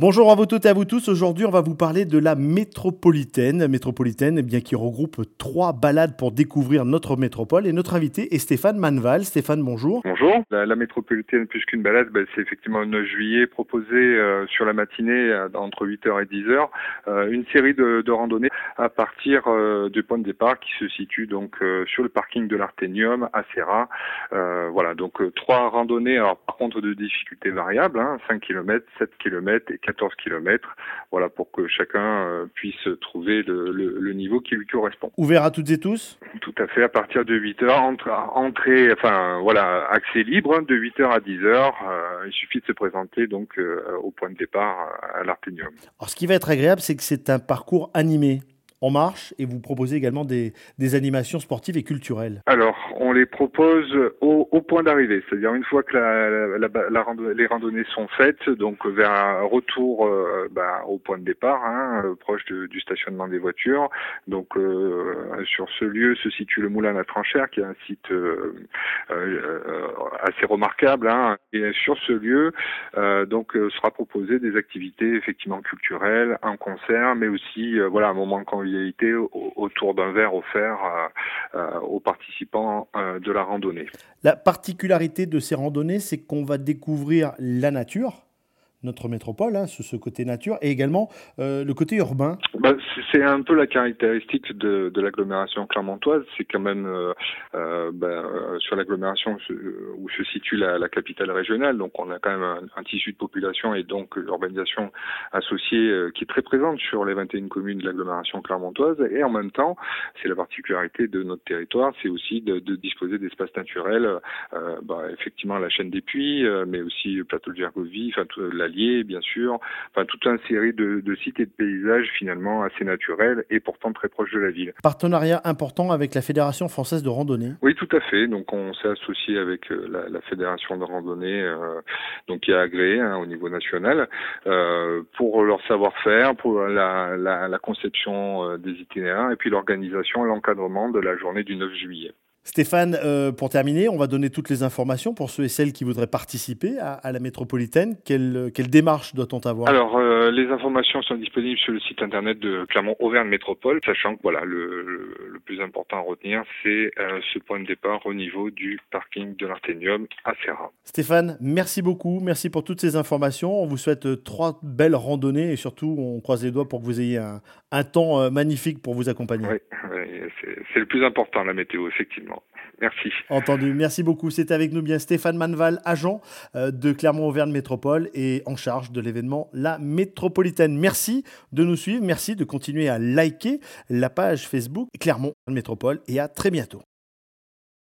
Bonjour à vous toutes et à vous tous. Aujourd'hui, on va vous parler de la métropolitaine. Métropolitaine, eh bien, qui regroupe trois balades pour découvrir notre métropole. Et notre invité est Stéphane Manval. Stéphane, bonjour. Bonjour. La, métropolitaine, plus qu'une balade, ben, c'est effectivement le 9 juillet proposé euh, sur la matinée euh, entre 8h et 10h. Euh, une série de, randonnées à partir du point de départ qui se situe donc sur le parking de l'Arténium à Serra. voilà, donc trois randonnées, par contre de difficultés variables, hein, 5 km, 7 km et 14 km, voilà, pour que chacun euh, puisse trouver le, le, niveau qui lui correspond. Ouvert à toutes et tous Tout à fait, à partir de 8 heures, entre, entrée, enfin voilà, accès libre de 8 heures à 10 heures. Euh, il suffit de se présenter donc euh, au point de départ à l'Arténium. Alors ce qui va être agréable, c'est que c'est un parcours animé en marche et vous proposez également des, animations sportives et culturelles. Alors, on les propose au, point d'arrivée, c'est-à-dire une fois que les randonnées sont faites, donc vers un retour euh, bah, au point de départ, hein, euh, proche de, du stationnement des voitures. Donc, euh, sur ce lieu se situe le Moulin la Tranchère, qui est un site assez remarquable. Hein. Et sur ce lieu, donc, sera proposé des activités effectivement culturelles, un concert, mais aussi, voilà, un moment autour d'un verre offert aux participants euh, de la randonnée. La particularité de ces randonnées, c'est qu'on va découvrir la nature notre métropole, hein, ce, côté nature, et également euh, le côté urbain. Bah, c'est un peu la caractéristique de, l'agglomération clermontoise, c'est quand même euh, euh bah, sur l'agglomération où se situe la, capitale régionale, donc on a quand même un, tissu de population et donc l'urbanisation associée qui est très présente sur les 21 communes de l'agglomération clermontoise, et en même temps, c'est la particularité de notre territoire, c'est aussi de, disposer d'espaces naturels, bah, effectivement la chaîne des puits, mais aussi le plateau de Gergovie, la bien sûr, enfin toute une série de, de, sites et de paysages finalement assez naturels et pourtant très proches de la ville. Partenariat important avec la Fédération française de randonnée. Oui, tout à fait. Donc on s'est associé avec euh, la, la, Fédération de randonnée, euh, donc qui est agréée hein, au niveau national, euh, pour leur savoir-faire, pour la, la, la conception des itinéraires et puis l'organisation et l'encadrement de la journée du 9 juillet. Stéphane, euh, pour terminer, on va donner toutes les informations pour ceux et celles qui voudraient participer à, la métropolitaine. Quelle, quelle démarche doit-on avoir? Alors, euh, les informations sont disponibles sur le site internet de Clermont-Auvergne Métropole, sachant que voilà, le, le, plus important à retenir, c'est euh, ce point de départ au niveau du parking de l'Arténium à Serra. Stéphane, merci beaucoup. Merci pour toutes ces informations. On vous souhaite trois belles randonnées et surtout, on croise les doigts pour que vous ayez un, un temps magnifique pour vous accompagner. Oui, oui c'est le plus important, la météo, effectivement. Merci. Entendu. Merci beaucoup. C'est avec nous bien Stéphane Manval, agent euh, de Clermont-Auvergne Métropole et en charge de l'événement La Métropolitaine. Merci de nous suivre. Merci de continuer à liker la page Facebook Clermont Métropole et à très bientôt.